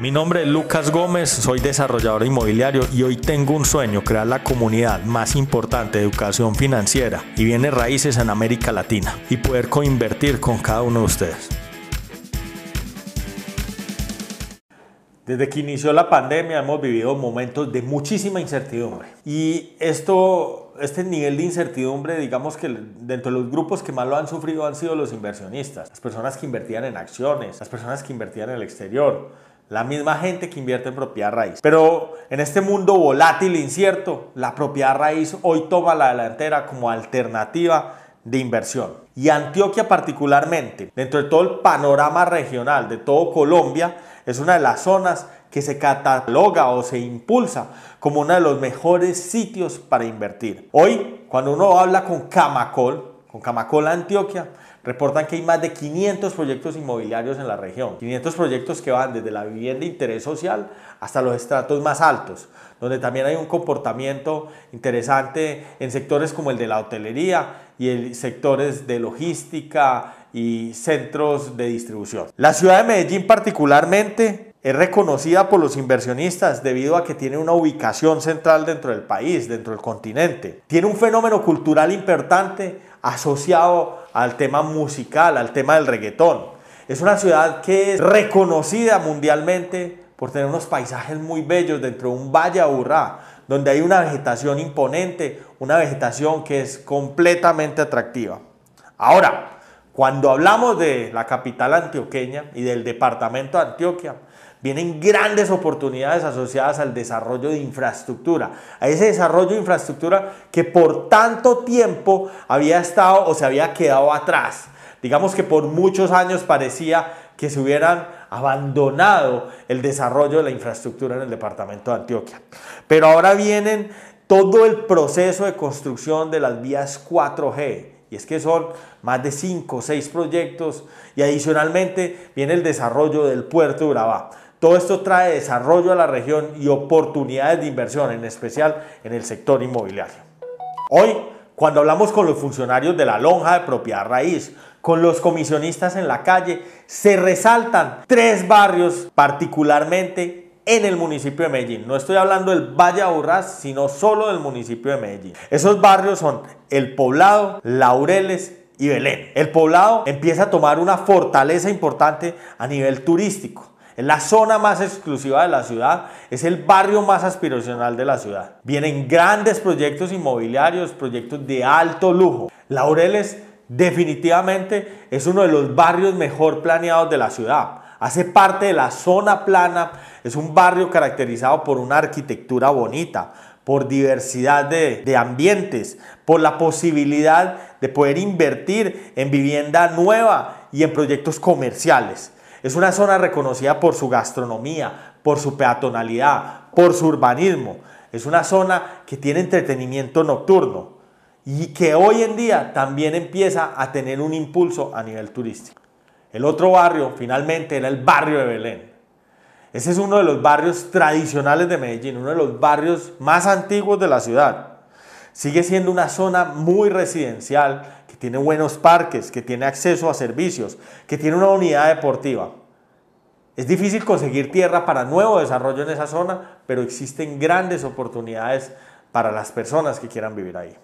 Mi nombre es Lucas Gómez, soy desarrollador inmobiliario y hoy tengo un sueño, crear la comunidad más importante de educación financiera y bienes raíces en América Latina y poder coinvertir con cada uno de ustedes. Desde que inició la pandemia hemos vivido momentos de muchísima incertidumbre y esto, este nivel de incertidumbre, digamos que dentro de los grupos que más lo han sufrido han sido los inversionistas, las personas que invertían en acciones, las personas que invertían en el exterior, la misma gente que invierte en propiedad raíz. Pero en este mundo volátil e incierto, la propiedad raíz hoy toma la delantera como alternativa de inversión. Y Antioquia particularmente, dentro de todo el panorama regional de todo Colombia, es una de las zonas que se cataloga o se impulsa como uno de los mejores sitios para invertir. Hoy, cuando uno habla con Camacol, con Camacol Antioquia, reportan que hay más de 500 proyectos inmobiliarios en la región. 500 proyectos que van desde la vivienda de interés social hasta los estratos más altos, donde también hay un comportamiento interesante en sectores como el de la hotelería y en sectores de logística y centros de distribución. La ciudad de Medellín particularmente es reconocida por los inversionistas debido a que tiene una ubicación central dentro del país, dentro del continente. Tiene un fenómeno cultural importante asociado al tema musical, al tema del reggaetón. Es una ciudad que es reconocida mundialmente por tener unos paisajes muy bellos dentro de un valle aburrá, donde hay una vegetación imponente, una vegetación que es completamente atractiva. Ahora, cuando hablamos de la capital antioqueña y del departamento de Antioquia, vienen grandes oportunidades asociadas al desarrollo de infraestructura, a ese desarrollo de infraestructura que por tanto tiempo había estado o se había quedado atrás. Digamos que por muchos años parecía que se hubieran abandonado el desarrollo de la infraestructura en el departamento de Antioquia. Pero ahora vienen todo el proceso de construcción de las vías 4G. Y es que son más de 5 o 6 proyectos y adicionalmente viene el desarrollo del puerto de Urabá. Todo esto trae desarrollo a la región y oportunidades de inversión, en especial en el sector inmobiliario. Hoy, cuando hablamos con los funcionarios de la lonja de propiedad raíz, con los comisionistas en la calle, se resaltan tres barrios particularmente en el municipio de Medellín. No estoy hablando del Valle Aburrás, sino solo del municipio de Medellín. Esos barrios son El Poblado, Laureles y Belén. El Poblado empieza a tomar una fortaleza importante a nivel turístico. Es la zona más exclusiva de la ciudad, es el barrio más aspiracional de la ciudad. Vienen grandes proyectos inmobiliarios, proyectos de alto lujo. Laureles definitivamente es uno de los barrios mejor planeados de la ciudad. Hace parte de la zona plana, es un barrio caracterizado por una arquitectura bonita, por diversidad de, de, ambientes, por la posibilidad de poder invertir en vivienda nueva y en proyectos comerciales. Es una zona reconocida por su gastronomía, por su peatonalidad, por su urbanismo. Es una zona que tiene entretenimiento nocturno y que hoy en día también empieza a tener un impulso a nivel turístico. El otro barrio, finalmente, era el barrio de Belén. Ese es uno de los barrios tradicionales de Medellín, uno de los barrios más antiguos de la ciudad. Sigue siendo una zona muy residencial, tiene buenos parques, que tiene acceso a servicios, que tiene una unidad deportiva. Es difícil conseguir tierra para nuevo desarrollo en esa zona, pero existen grandes oportunidades para las personas que quieran vivir ahí.